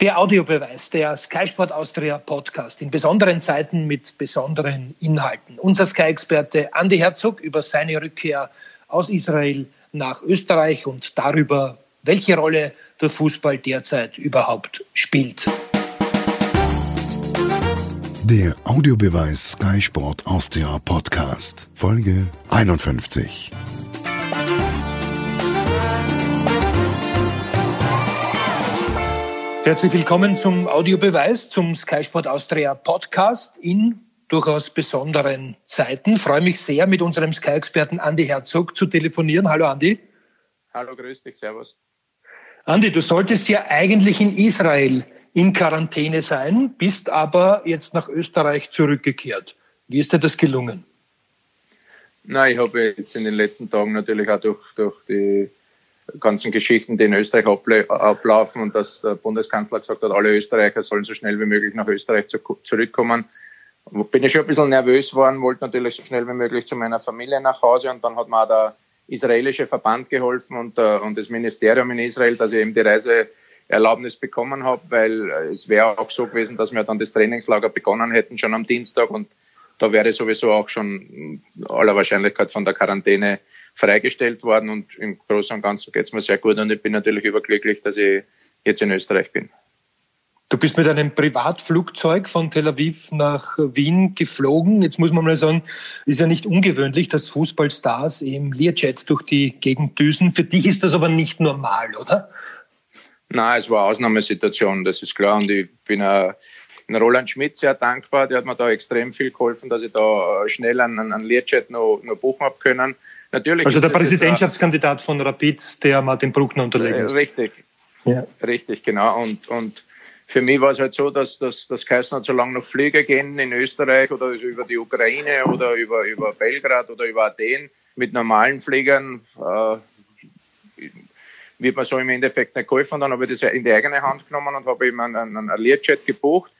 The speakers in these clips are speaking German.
Der Audiobeweis, der Sky Sport Austria Podcast in besonderen Zeiten mit besonderen Inhalten. Unser Sky-Experte Andy Herzog über seine Rückkehr aus Israel nach Österreich und darüber, welche Rolle der Fußball derzeit überhaupt spielt. Der Audiobeweis Sky Sport Austria Podcast, Folge 51. Herzlich willkommen zum Audiobeweis, zum Sky Sport Austria Podcast in durchaus besonderen Zeiten. Ich freue mich sehr, mit unserem Sky-Experten Andi Herzog zu telefonieren. Hallo Andi. Hallo, grüß dich, servus. Andi, du solltest ja eigentlich in Israel in Quarantäne sein, bist aber jetzt nach Österreich zurückgekehrt. Wie ist dir das gelungen? Na, ich habe jetzt in den letzten Tagen natürlich auch durch, durch die ganzen Geschichten, die in Österreich ablaufen und dass der Bundeskanzler gesagt hat, alle Österreicher sollen so schnell wie möglich nach Österreich zurückkommen. Bin ich schon ein bisschen nervös geworden, wollte natürlich so schnell wie möglich zu meiner Familie nach Hause und dann hat mir auch der israelische Verband geholfen und, äh, und das Ministerium in Israel, dass ich eben die Reiseerlaubnis bekommen habe, weil es wäre auch so gewesen, dass wir dann das Trainingslager begonnen hätten schon am Dienstag und da wäre sowieso auch schon aller Wahrscheinlichkeit von der Quarantäne freigestellt worden und im Großen und Ganzen geht es mir sehr gut und ich bin natürlich überglücklich, dass ich jetzt in Österreich bin. Du bist mit einem Privatflugzeug von Tel Aviv nach Wien geflogen. Jetzt muss man mal sagen, ist ja nicht ungewöhnlich, dass Fußballstars im Learjet durch die Gegend düsen. Für dich ist das aber nicht normal, oder? Nein, es war eine Ausnahmesituation, das ist klar. Und ich bin auch Roland Schmidt sehr dankbar. Der hat mir da extrem viel geholfen, dass ich da äh, schnell einen, einen Learjet noch, noch buchen habe können. Natürlich also der Präsidentschaftskandidat von Rapid, der Martin Bruckner unterlegen ist. Richtig. Ja. Richtig, genau. Und, und für mich war es halt so, dass das dass geheißen hat, solange noch Flieger gehen in Österreich oder über die Ukraine oder über, über Belgrad oder über Athen mit normalen Fliegern, äh, wird man so im Endeffekt nicht geholfen. Dann habe ich das in die eigene Hand genommen und habe eben einen, einen, einen Learjet gebucht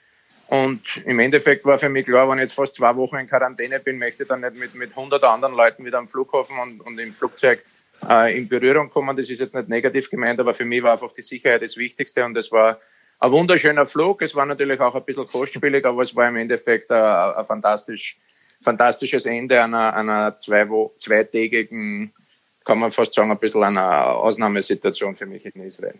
und im Endeffekt war für mich klar, wenn ich jetzt fast zwei Wochen in Quarantäne bin, möchte ich dann nicht mit, mit 100 anderen Leuten wieder am Flughafen und, und im Flugzeug äh, in Berührung kommen. Das ist jetzt nicht negativ gemeint, aber für mich war einfach die Sicherheit das Wichtigste und es war ein wunderschöner Flug. Es war natürlich auch ein bisschen kostspielig, aber es war im Endeffekt ein, ein fantastisch, fantastisches Ende einer, einer zwei, zweitägigen, kann man fast sagen, ein bisschen einer Ausnahmesituation für mich in Israel.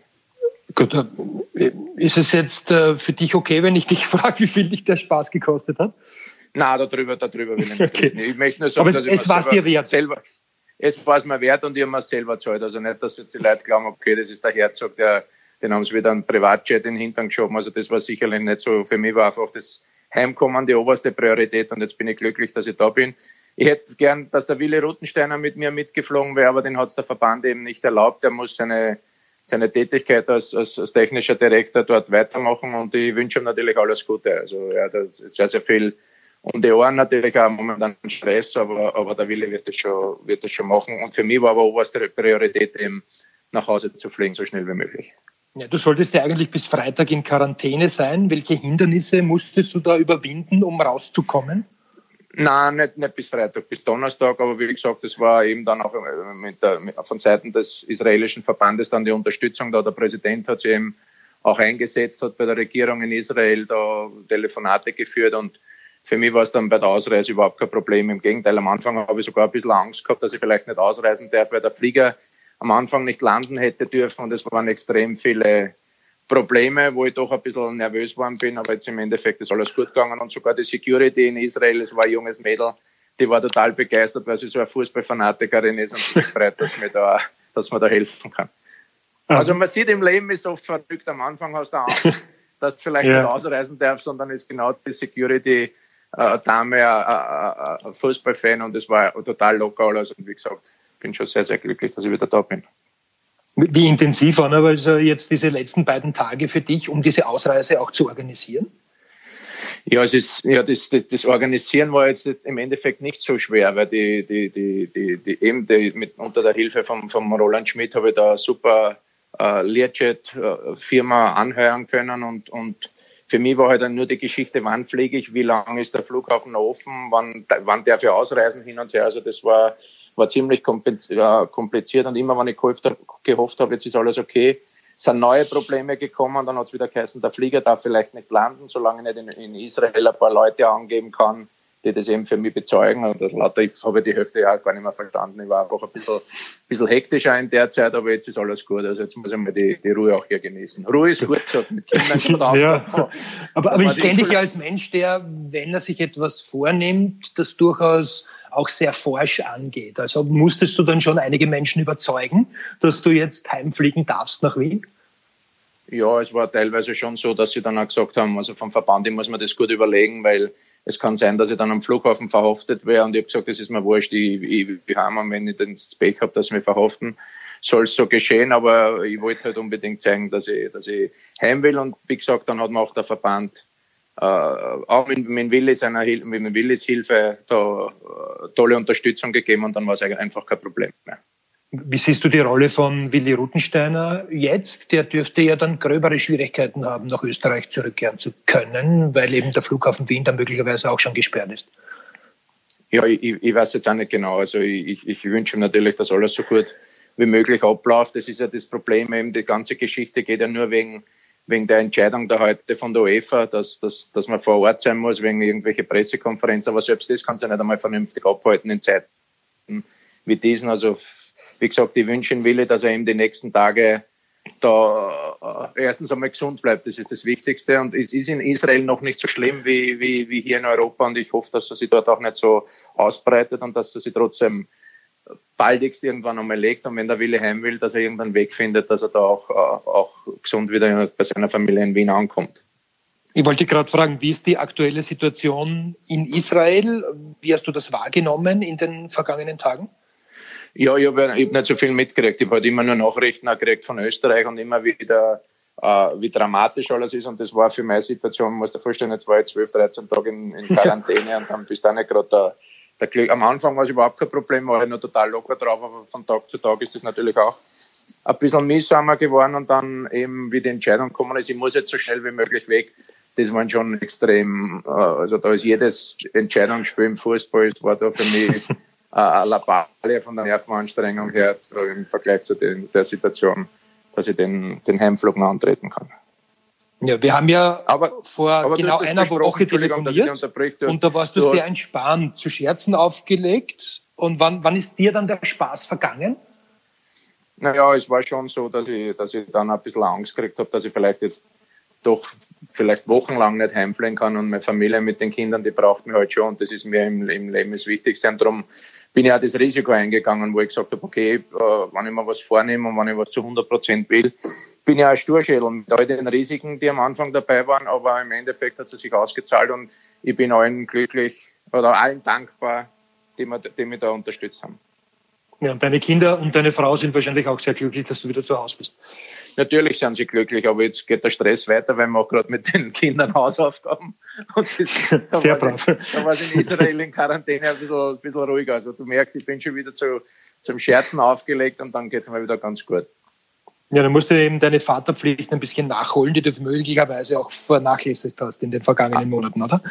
Gut, äh, ist es jetzt äh, für dich okay, wenn ich dich frage, wie viel dich der Spaß gekostet hat? Nein, darüber, darüber will ich nicht okay. Ich möchte nur sagen, Aber es, dass es war es dir wert. Selber, es war es mir wert und ich habe mir selber zahlt. Also nicht, dass jetzt die Leute glauben, okay, das ist der Herzog, der, den haben sie wieder einen Privatjet in den Hintern geschoben. Also das war sicherlich nicht so. Für mich war einfach das Heimkommen die oberste Priorität und jetzt bin ich glücklich, dass ich da bin. Ich hätte gern, dass der Wille Ruttensteiner mit mir mitgeflogen wäre, aber den hat es der Verband eben nicht erlaubt. Er muss seine seine Tätigkeit als, als, als technischer Direktor dort weitermachen und ich wünsche ihm natürlich alles Gute. Also er hat sehr, sehr viel um die Ohren natürlich auch momentan Stress, aber, aber der Wille wird das, schon, wird das schon machen. Und für mich war aber oberste Priorität eben nach Hause zu fliegen, so schnell wie möglich. Ja, du solltest ja eigentlich bis Freitag in Quarantäne sein. Welche Hindernisse musstest du da überwinden, um rauszukommen? Nein, nicht, nicht bis Freitag, bis Donnerstag, aber wie gesagt, das war eben dann auch mit der, von Seiten des israelischen Verbandes dann die Unterstützung da. Der Präsident hat sich eben auch eingesetzt, hat bei der Regierung in Israel da Telefonate geführt und für mich war es dann bei der Ausreise überhaupt kein Problem. Im Gegenteil, am Anfang habe ich sogar ein bisschen Angst gehabt, dass ich vielleicht nicht ausreisen darf, weil der Flieger am Anfang nicht landen hätte dürfen und es waren extrem viele Probleme, wo ich doch ein bisschen nervös geworden bin, aber jetzt im Endeffekt ist alles gut gegangen und sogar die Security in Israel, es war ein junges Mädel, die war total begeistert, weil sie so eine Fußballfanatikerin ist und sich freut, dass, mir da, dass man da helfen kann. Also man sieht im Leben ist oft verrückt, am Anfang hast du Angst, dass du vielleicht ja. nicht ausreisen darfst, sondern ist genau die Security äh, Dame ein, ein Fußballfan und es war total locker alles und wie gesagt, bin schon sehr, sehr glücklich, dass ich wieder da bin. Wie intensiv waren aber also jetzt diese letzten beiden Tage für dich, um diese Ausreise auch zu organisieren? Ja, es ist, ja das, das Organisieren war jetzt im Endeffekt nicht so schwer, weil die, die, die, die, die eben die, mit, unter der Hilfe von, von Roland Schmidt habe ich da super äh, Learjet-Firma anheuern können und, und für mich war halt dann nur die Geschichte, wann fliege ich, wie lange ist der Flughafen offen, wann, wann darf ich ausreisen hin und her. Also das war war ziemlich kompliziert und immer, wenn ich gehofft, habe, jetzt ist alles okay, sind neue Probleme gekommen. Dann hat es wieder geheißen, der Flieger darf vielleicht nicht landen, solange nicht in, in Israel ein paar Leute angeben kann, die das eben für mich bezeugen. Und das lauter, ich habe die Hälfte ja gar nicht mehr verstanden. Ich war einfach ein bisschen, bisschen hektischer in der Zeit, aber jetzt ist alles gut. Also jetzt muss ich mal die, die Ruhe auch hier genießen. Ruhe ist gut gesagt, mit Kindern ja. Aber, aber ich kenne dich ja als Mensch, der, wenn er sich etwas vornimmt, das durchaus auch sehr forsch angeht. Also musstest du dann schon einige Menschen überzeugen, dass du jetzt heimfliegen darfst nach Wien? Ja, es war teilweise schon so, dass sie dann auch gesagt haben, also vom Verband, ich muss mir das gut überlegen, weil es kann sein, dass ich dann am Flughafen verhaftet wäre und ich habe gesagt, das ist mir wurscht, ich, ich, ich haben, wenn ich das Pech habe, dass mich verhaften, soll es so geschehen, aber ich wollte halt unbedingt zeigen, dass ich, dass ich heim will und wie gesagt, dann hat mir auch der Verband äh, auch mit, mit, Willis einer, mit Willis Hilfe da äh, tolle Unterstützung gegeben und dann war es einfach kein Problem mehr. Wie siehst du die Rolle von Willi Rutensteiner jetzt? Der dürfte ja dann gröbere Schwierigkeiten haben, nach Österreich zurückkehren zu können, weil eben der Flughafen Wien da möglicherweise auch schon gesperrt ist. Ja, ich, ich weiß jetzt auch nicht genau. Also ich, ich wünsche ihm natürlich, dass alles so gut wie möglich abläuft. Das ist ja das Problem eben, die ganze Geschichte geht ja nur wegen, wegen der Entscheidung da heute von der UEFA, dass, dass, dass man vor Ort sein muss, wegen irgendwelche Pressekonferenzen. Aber selbst das kann sich nicht einmal vernünftig abhalten in Zeiten wie diesen. Also wie gesagt, ich wünsche ihm Wille, dass er ihm die nächsten Tage da äh, erstens einmal gesund bleibt. Das ist das Wichtigste. Und es ist in Israel noch nicht so schlimm wie, wie, wie hier in Europa. Und ich hoffe, dass er sich dort auch nicht so ausbreitet und dass er sich trotzdem baldigst irgendwann einmal legt. Und wenn der Wille heim will, dass er irgendeinen Weg findet, dass er da auch, äh, auch gesund wieder bei seiner Familie in Wien ankommt. Ich wollte gerade fragen, wie ist die aktuelle Situation in Israel? Wie hast du das wahrgenommen in den vergangenen Tagen? Ja, ich habe hab nicht so viel mitgekriegt. Ich habe halt immer nur Nachrichten gekriegt von Österreich und immer wieder, äh, wie dramatisch alles ist. Und das war für meine Situation, muss dir vorstellen, jetzt war ich 12, 13 Tage in, in Quarantäne und dann bist du auch nicht gerade der, der Glück. Am Anfang war es überhaupt kein Problem, war ich noch total locker drauf, aber von Tag zu Tag ist das natürlich auch ein bisschen mühsamer geworden und dann eben, wie die Entscheidung gekommen ist, ich muss jetzt so schnell wie möglich weg. Das waren schon extrem, äh, also da ist jedes Entscheidungsspiel im Fußball, das war da für mich äh, Lappalie von der Nervenanstrengung her im Vergleich zu den, der Situation, dass ich den, den Heimflug noch antreten kann. Ja, wir haben ja aber, vor aber genau einer Woche telefoniert und da warst du, du sehr entspannt, zu Scherzen aufgelegt. Und wann, wann ist dir dann der Spaß vergangen? Naja, es war schon so, dass ich, dass ich dann ein bisschen Angst gekriegt habe, dass ich vielleicht jetzt doch vielleicht wochenlang nicht heimfliegen kann und meine Familie mit den Kindern, die braucht mich halt schon und das ist mir im, im Leben das Wichtigste. Und darum bin ich auch das Risiko eingegangen, wo ich gesagt habe, okay, äh, wenn ich mir was vornehme und wenn ich was zu 100 Prozent will, bin ich auch ein Sturschädel mit all den Risiken, die am Anfang dabei waren, aber im Endeffekt hat es sich ausgezahlt und ich bin allen glücklich oder allen dankbar, die, mir, die mich da unterstützt haben. Ja, und deine Kinder und deine Frau sind wahrscheinlich auch sehr glücklich, dass du wieder zu Hause bist. Natürlich sind sie glücklich, aber jetzt geht der Stress weiter, weil wir auch gerade mit den Kindern Hausaufgaben. Und das, Sehr brav. Da war es in Israel in Quarantäne ein bisschen, ein bisschen ruhiger. Also du merkst, ich bin schon wieder zu, zum Scherzen aufgelegt und dann geht es mir wieder ganz gut. Ja, dann musst du eben deine Vaterpflicht ein bisschen nachholen, die du möglicherweise auch vernachlässigt hast in den vergangenen Monaten, oder?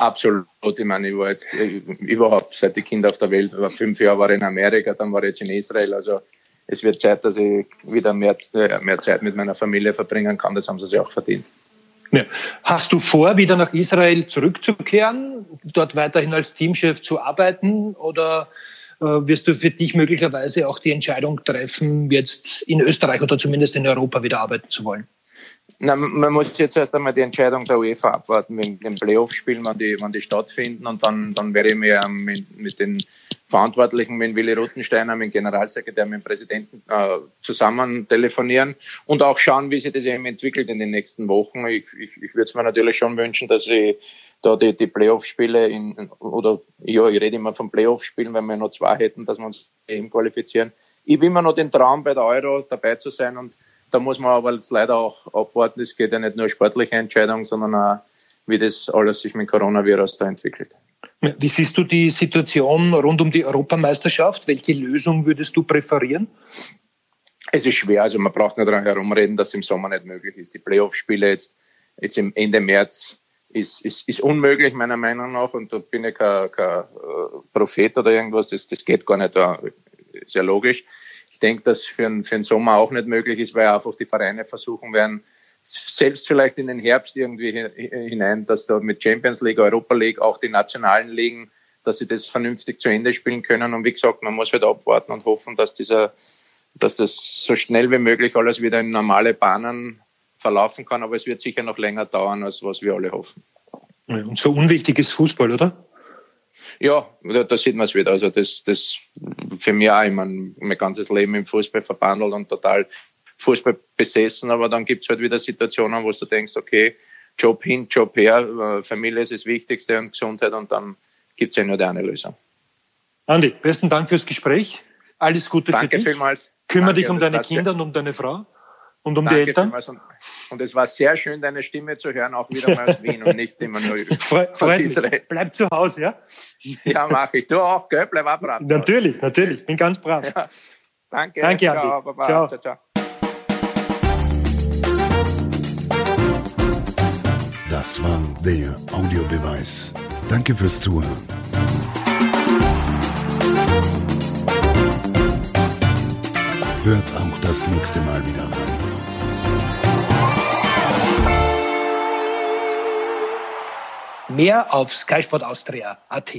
Absolut. Ich meine, ich war jetzt überhaupt seit die Kinder auf der Welt war. Fünf Jahre war ich in Amerika, dann war ich jetzt in Israel. Also es wird Zeit, dass ich wieder mehr, äh, mehr Zeit mit meiner Familie verbringen kann. Das haben sie sich auch verdient. Ja. Hast du vor, wieder nach Israel zurückzukehren, dort weiterhin als Teamchef zu arbeiten oder äh, wirst du für dich möglicherweise auch die Entscheidung treffen, jetzt in Österreich oder zumindest in Europa wieder arbeiten zu wollen? Na, man muss jetzt erst einmal die Entscheidung der UEFA abwarten wegen den Playoff-Spielen, wann die, wann die stattfinden. Und dann, dann werde ich mir mit, mit den Verantwortlichen, mit Willi Rothensteiner, mit dem Generalsekretär, mit dem Präsidenten äh, zusammen telefonieren und auch schauen, wie sich das eben entwickelt in den nächsten Wochen. Ich, ich, ich würde es mir natürlich schon wünschen, dass ich da die, die Playoff-Spiele in, oder ja, ich rede immer von Playoff-Spielen, weil wir noch zwei hätten, dass wir uns eben qualifizieren. Ich habe immer noch den Traum, bei der Euro dabei zu sein und da muss man aber jetzt leider auch abwarten. Es geht ja nicht nur sportliche Entscheidungen, sondern auch, wie das alles sich mit Coronavirus da entwickelt. Wie siehst du die Situation rund um die Europameisterschaft? Welche Lösung würdest du präferieren? Es ist schwer, also man braucht nicht daran herumreden, dass im Sommer nicht möglich ist. Die Playoff-Spiele jetzt, jetzt im Ende März ist, ist, ist unmöglich meiner Meinung nach und da bin ich kein, kein äh, Prophet oder irgendwas, das, das geht gar nicht, ist ja logisch denke, dass für, ein, für den Sommer auch nicht möglich ist, weil einfach die Vereine versuchen werden, selbst vielleicht in den Herbst irgendwie hinein, dass da mit Champions League, Europa League, auch die nationalen Ligen, dass sie das vernünftig zu Ende spielen können. Und wie gesagt, man muss halt abwarten und hoffen, dass dieser, dass das so schnell wie möglich alles wieder in normale Bahnen verlaufen kann. Aber es wird sicher noch länger dauern, als was wir alle hoffen. Und so unwichtig ist Fußball, oder? Ja, da, sieht man es wieder. Also das, das für mich auch, ich meine, mein ganzes Leben im Fußball verbandelt und total Fußball besessen, aber dann gibt es halt wieder Situationen, wo du denkst, okay, Job hin, Job her, äh, Familie ist das Wichtigste und Gesundheit und dann gibt es ja nur die eine Lösung. Andi, besten Dank fürs Gespräch. Alles Gute Danke für dich. Danke vielmals. Kümmere dich um deine Kinder und um deine Frau und um Danke die Eltern. Und, und, es war sehr schön, deine Stimme zu hören, auch wieder mal aus Wien und nicht immer nur Fre Freut mich. Bleib zu Hause, ja? Ja, mache ich. Du auch, gell? Bleib auch brav. Natürlich, natürlich. Bin ganz brav. Ja. Danke. Danke, ciao, Andi. Baba. Ciao. ciao, ciao. Das war der Audiobeweis. Danke fürs Zuhören. Hört auch das nächste Mal wieder rein. Mehr auf skysportaustria.at.